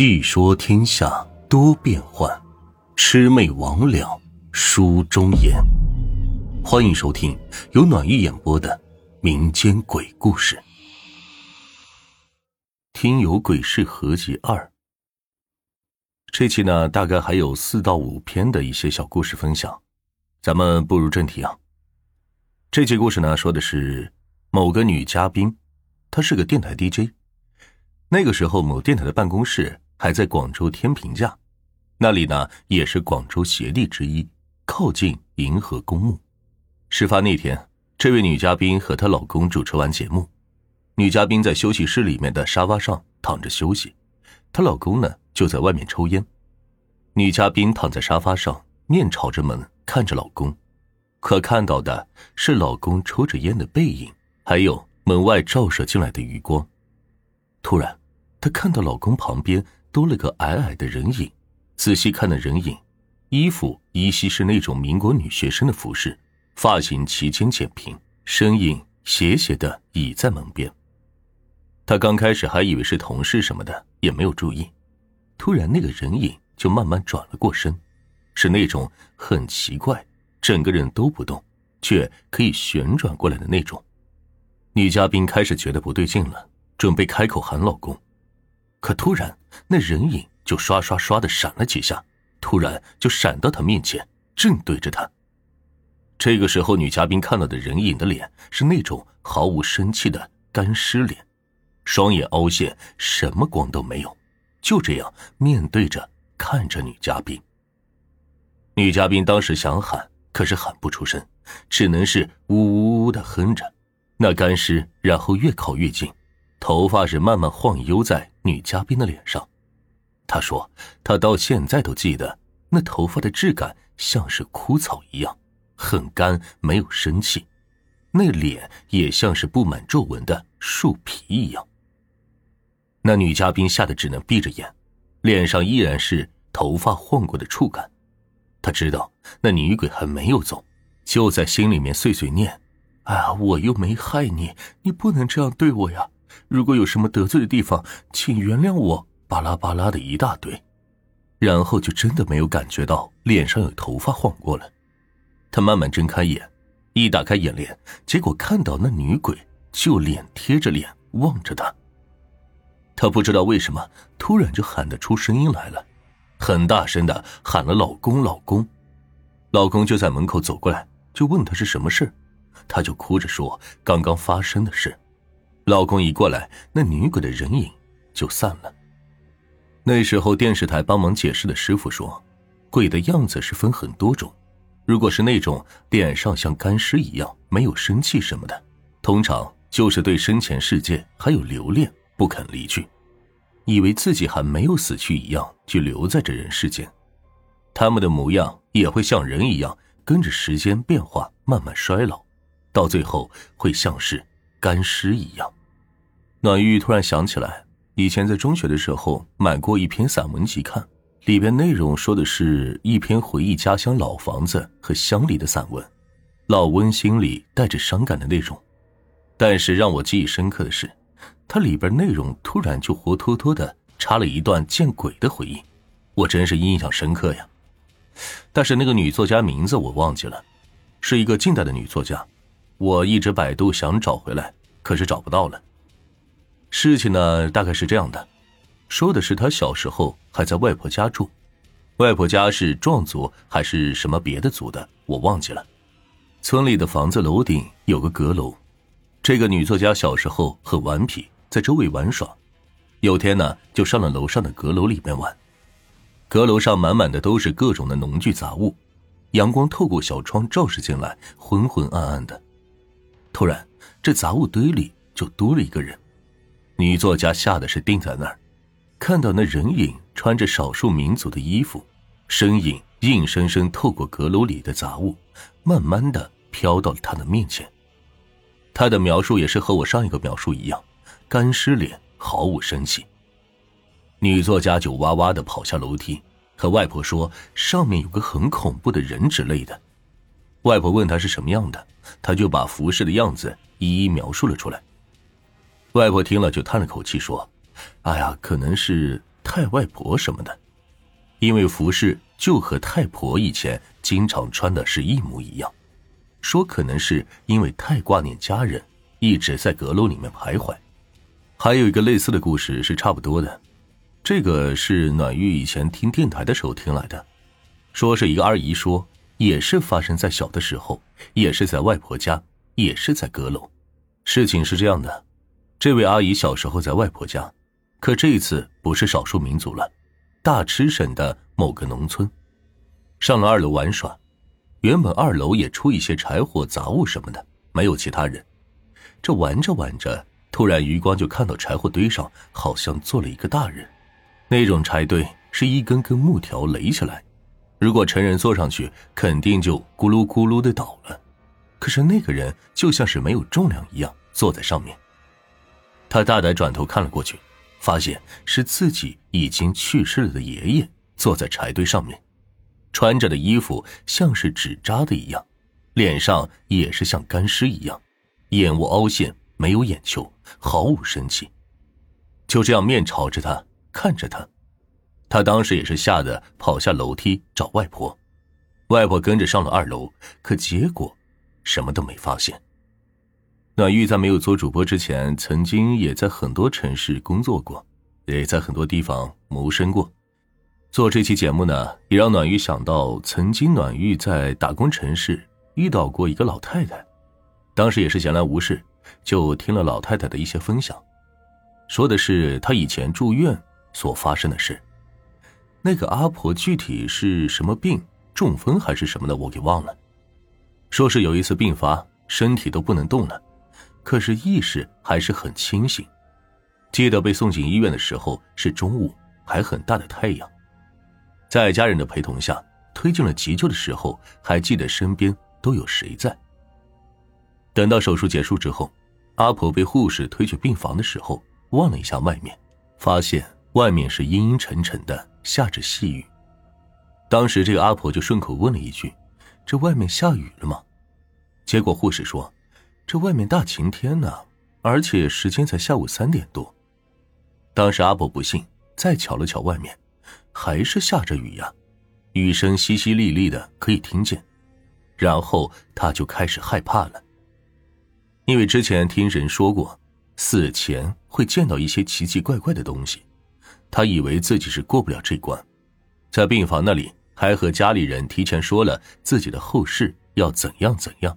细说天下多变幻，魑魅魍魉书中言。欢迎收听由暖玉演播的民间鬼故事，《听有鬼事合集二》。这期呢，大概还有四到五篇的一些小故事分享。咱们步入正题啊。这期故事呢，说的是某个女嘉宾，她是个电台 DJ。那个时候，某电台的办公室还在广州天平架，那里呢也是广州协地之一，靠近银河公墓。事发那天，这位女嘉宾和她老公主持完节目，女嘉宾在休息室里面的沙发上躺着休息，她老公呢就在外面抽烟。女嘉宾躺在沙发上，面朝着门，看着老公，可看到的是老公抽着烟的背影，还有门外照射进来的余光。突然。她看到老公旁边多了个矮矮的人影，仔细看那人影，衣服依稀是那种民国女学生的服饰，发型齐肩剪平，身影斜斜的倚在门边。她刚开始还以为是同事什么的，也没有注意。突然，那个人影就慢慢转了过身，是那种很奇怪，整个人都不动，却可以旋转过来的那种。女嘉宾开始觉得不对劲了，准备开口喊老公。可突然，那人影就刷刷刷的闪了几下，突然就闪到他面前，正对着他。这个时候，女嘉宾看到的人影的脸是那种毫无生气的干尸脸，双眼凹陷，什么光都没有，就这样面对着看着女嘉宾。女嘉宾当时想喊，可是喊不出声，只能是呜呜呜的哼着。那干尸然后越靠越近。头发是慢慢晃悠在女嘉宾的脸上，她说：“她到现在都记得那头发的质感像是枯草一样，很干，没有生气。那脸也像是布满皱纹的树皮一样。”那女嘉宾吓得只能闭着眼，脸上依然是头发晃过的触感。她知道那女鬼还没有走，就在心里面碎碎念：“哎呀，我又没害你，你不能这样对我呀。”如果有什么得罪的地方，请原谅我。巴拉巴拉的一大堆，然后就真的没有感觉到脸上有头发晃过了。他慢慢睁开眼，一打开眼帘，结果看到那女鬼就脸贴着脸望着他。他不知道为什么突然就喊得出声音来了，很大声的喊了“老公，老公”。老公就在门口走过来，就问他是什么事，他就哭着说刚刚发生的事。老公一过来，那女鬼的人影就散了。那时候电视台帮忙解释的师傅说，鬼的样子是分很多种，如果是那种脸上像干尸一样没有生气什么的，通常就是对生前世界还有留恋，不肯离去，以为自己还没有死去一样，就留在这人世间。他们的模样也会像人一样，跟着时间变化，慢慢衰老，到最后会像是干尸一样。暖玉突然想起来，以前在中学的时候买过一篇散文集看，里边内容说的是一篇回忆家乡老房子和乡里的散文，老温馨里带着伤感的内容。但是让我记忆深刻的是，它里边内容突然就活脱脱的插了一段见鬼的回忆，我真是印象深刻呀。但是那个女作家名字我忘记了，是一个近代的女作家，我一直百度想找回来，可是找不到了。事情呢，大概是这样的，说的是他小时候还在外婆家住，外婆家是壮族还是什么别的族的，我忘记了。村里的房子楼顶有个阁楼，这个女作家小时候很顽皮，在周围玩耍，有天呢就上了楼上的阁楼里面玩，阁楼上满满的都是各种的农具杂物，阳光透过小窗照射进来，昏昏暗暗的。突然，这杂物堆里就多了一个人。女作家吓得是定在那儿，看到那人影穿着少数民族的衣服，身影硬生生透过阁楼里的杂物，慢慢的飘到了他的面前。他的描述也是和我上一个描述一样，干尸脸，毫无生气。女作家就哇哇的跑下楼梯，和外婆说上面有个很恐怖的人之类的。外婆问他是什么样的，他就把服饰的样子一一描述了出来。外婆听了，就叹了口气，说：“哎呀，可能是太外婆什么的，因为服饰就和太婆以前经常穿的是一模一样，说可能是因为太挂念家人，一直在阁楼里面徘徊。还有一个类似的故事是差不多的，这个是暖玉以前听电台的时候听来的，说是一个二姨说，也是发生在小的时候，也是在外婆家，也是在阁楼。事情是这样的，这位阿姨小时候在外婆家。可这一次不是少数民族了，大池省的某个农村，上了二楼玩耍。原本二楼也出一些柴火杂物什么的，没有其他人。这玩着玩着，突然余光就看到柴火堆上好像坐了一个大人。那种柴堆是一根根木条垒起来，如果成人坐上去，肯定就咕噜咕噜的倒了。可是那个人就像是没有重量一样坐在上面。他大胆转头看了过去。发现是自己已经去世了的爷爷坐在柴堆上面，穿着的衣服像是纸扎的一样，脸上也是像干尸一样，眼窝凹陷，没有眼球，毫无生气，就这样面朝着他看着他。他当时也是吓得跑下楼梯找外婆，外婆跟着上了二楼，可结果什么都没发现。暖玉在没有做主播之前，曾经也在很多城市工作过，也在很多地方谋生过。做这期节目呢，也让暖玉想到，曾经暖玉在打工城市遇到过一个老太太，当时也是闲来无事，就听了老太太的一些分享，说的是她以前住院所发生的事。那个阿婆具体是什么病，中风还是什么的，我给忘了。说是有一次病发，身体都不能动了。可是意识还是很清醒，记得被送进医院的时候是中午，还很大的太阳，在家人的陪同下推进了急救的时候，还记得身边都有谁在。等到手术结束之后，阿婆被护士推去病房的时候，望了一下外面，发现外面是阴阴沉沉的，下着细雨。当时这个阿婆就顺口问了一句：“这外面下雨了吗？”结果护士说。这外面大晴天呢，而且时间才下午三点多。当时阿伯不信，再瞧了瞧外面，还是下着雨呀，雨声淅淅沥沥的，可以听见。然后他就开始害怕了，因为之前听人说过，死前会见到一些奇奇怪怪的东西，他以为自己是过不了这关，在病房那里还和家里人提前说了自己的后事要怎样怎样。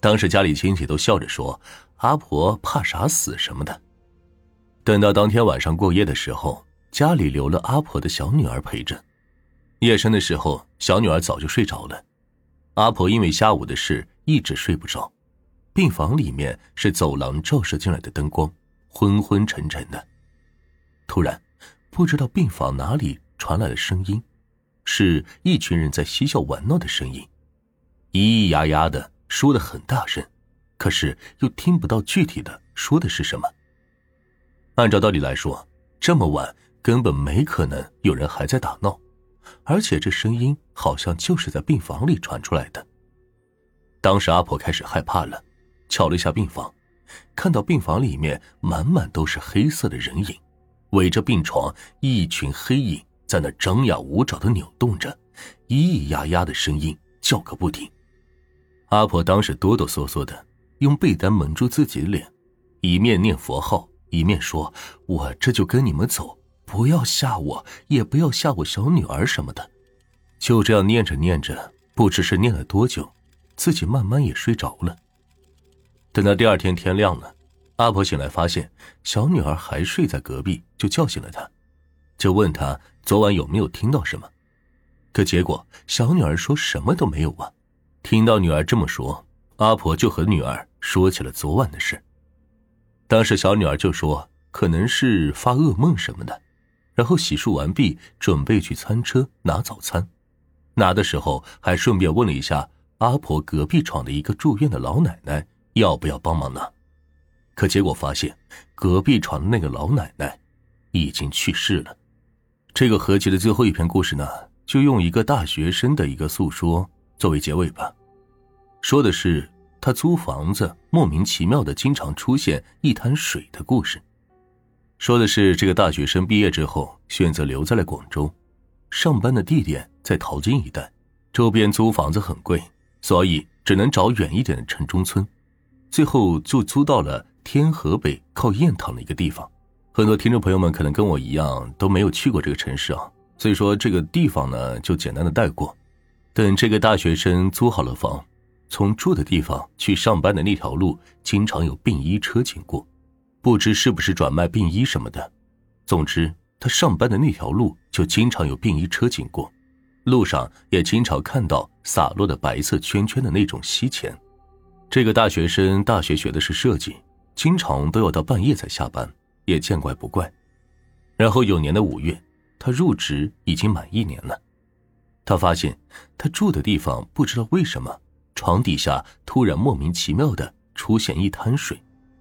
当时家里亲戚都笑着说：“阿婆怕啥死什么的。”等到当天晚上过夜的时候，家里留了阿婆的小女儿陪着。夜深的时候，小女儿早就睡着了。阿婆因为下午的事一直睡不着。病房里面是走廊照射进来的灯光，昏昏沉沉的。突然，不知道病房哪里传来了声音，是一群人在嬉笑玩闹的声音，咿咿呀呀的。说的很大声，可是又听不到具体的说的是什么。按照道理来说，这么晚根本没可能有人还在打闹，而且这声音好像就是在病房里传出来的。当时阿婆开始害怕了，瞧了一下病房，看到病房里面满满都是黑色的人影，围着病床，一群黑影在那张牙舞爪的扭动着，咿咿呀呀的声音叫个不停。阿婆当时哆哆嗦嗦的，用被单蒙住自己的脸，一面念佛号，一面说：“我这就跟你们走，不要吓我，也不要吓我小女儿什么的。”就这样念着念着，不知是念了多久，自己慢慢也睡着了。等到第二天天亮了，阿婆醒来发现小女儿还睡在隔壁，就叫醒了她，就问她昨晚有没有听到什么。可结果小女儿说什么都没有啊。听到女儿这么说，阿婆就和女儿说起了昨晚的事。当时小女儿就说可能是发噩梦什么的，然后洗漱完毕，准备去餐车拿早餐。拿的时候还顺便问了一下阿婆隔壁床的一个住院的老奶奶要不要帮忙拿。可结果发现隔壁床的那个老奶奶已经去世了。这个合集的最后一篇故事呢，就用一个大学生的一个诉说作为结尾吧。说的是他租房子莫名其妙的经常出现一滩水的故事。说的是这个大学生毕业之后选择留在了广州，上班的地点在淘金一带，周边租房子很贵，所以只能找远一点的城中村，最后就租到了天河北靠雁塘的一个地方。很多听众朋友们可能跟我一样都没有去过这个城市啊，所以说这个地方呢就简单的带过。等这个大学生租好了房，从住的地方去上班的那条路，经常有病医车经过，不知是不是转卖病医什么的。总之，他上班的那条路就经常有病医车经过，路上也经常看到洒落的白色圈圈的那种锡钱。这个大学生大学学的是设计，经常都要到半夜才下班。也见怪不怪，然后有年的五月，他入职已经满一年了。他发现他住的地方不知道为什么床底下突然莫名其妙的出现一滩水，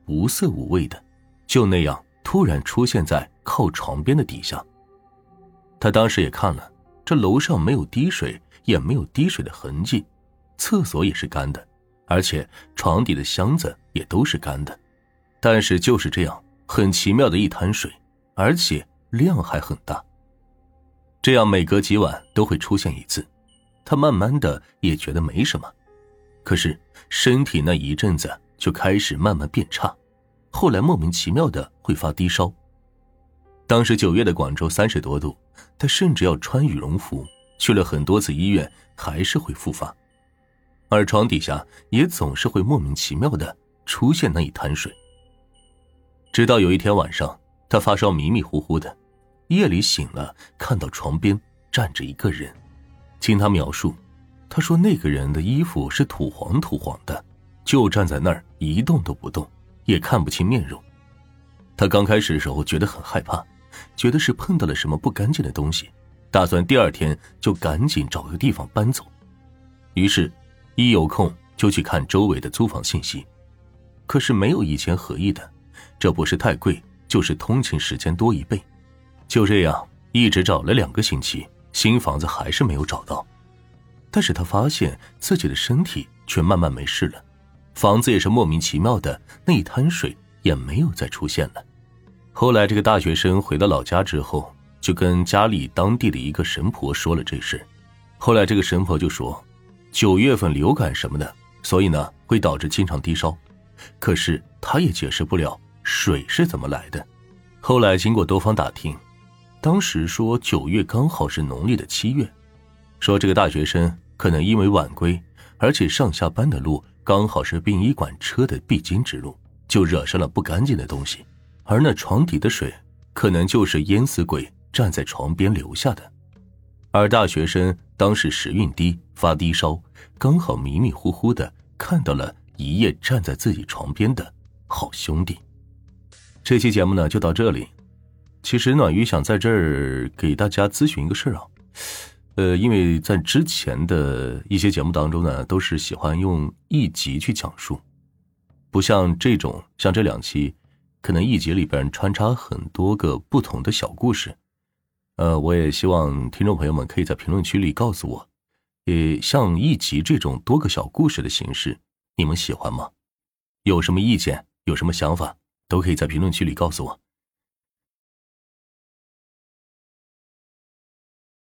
无色无味的，就那样突然出现在靠床边的底下。他当时也看了，这楼上没有滴水，也没有滴水的痕迹，厕所也是干的，而且床底的箱子也都是干的，但是就是这样。很奇妙的一滩水，而且量还很大。这样每隔几晚都会出现一次，他慢慢的也觉得没什么，可是身体那一阵子就开始慢慢变差，后来莫名其妙的会发低烧。当时九月的广州三十多度，他甚至要穿羽绒服，去了很多次医院，还是会复发，而床底下也总是会莫名其妙的出现那一滩水。直到有一天晚上，他发烧迷迷糊糊的，夜里醒了，看到床边站着一个人。听他描述，他说那个人的衣服是土黄土黄的，就站在那儿一动都不动，也看不清面容。他刚开始的时候觉得很害怕，觉得是碰到了什么不干净的东西，打算第二天就赶紧找个地方搬走。于是，一有空就去看周围的租房信息，可是没有以前合意的。这不是太贵，就是通勤时间多一倍。就这样一直找了两个星期，新房子还是没有找到。但是他发现自己的身体却慢慢没事了，房子也是莫名其妙的，那一滩水也没有再出现了。后来这个大学生回到老家之后，就跟家里当地的一个神婆说了这事。后来这个神婆就说，九月份流感什么的，所以呢会导致经常低烧。可是他也解释不了。水是怎么来的？后来经过多方打听，当时说九月刚好是农历的七月，说这个大学生可能因为晚归，而且上下班的路刚好是殡仪馆车的必经之路，就惹上了不干净的东西。而那床底的水，可能就是淹死鬼站在床边留下的。而大学生当时时运低，发低烧，刚好迷迷糊糊的看到了一夜站在自己床边的好兄弟。这期节目呢就到这里。其实暖鱼想在这儿给大家咨询一个事儿啊，呃，因为在之前的一些节目当中呢，都是喜欢用一集去讲述，不像这种像这两期，可能一集里边穿插很多个不同的小故事。呃，我也希望听众朋友们可以在评论区里告诉我，呃，像一集这种多个小故事的形式，你们喜欢吗？有什么意见？有什么想法？都可以在评论区里告诉我。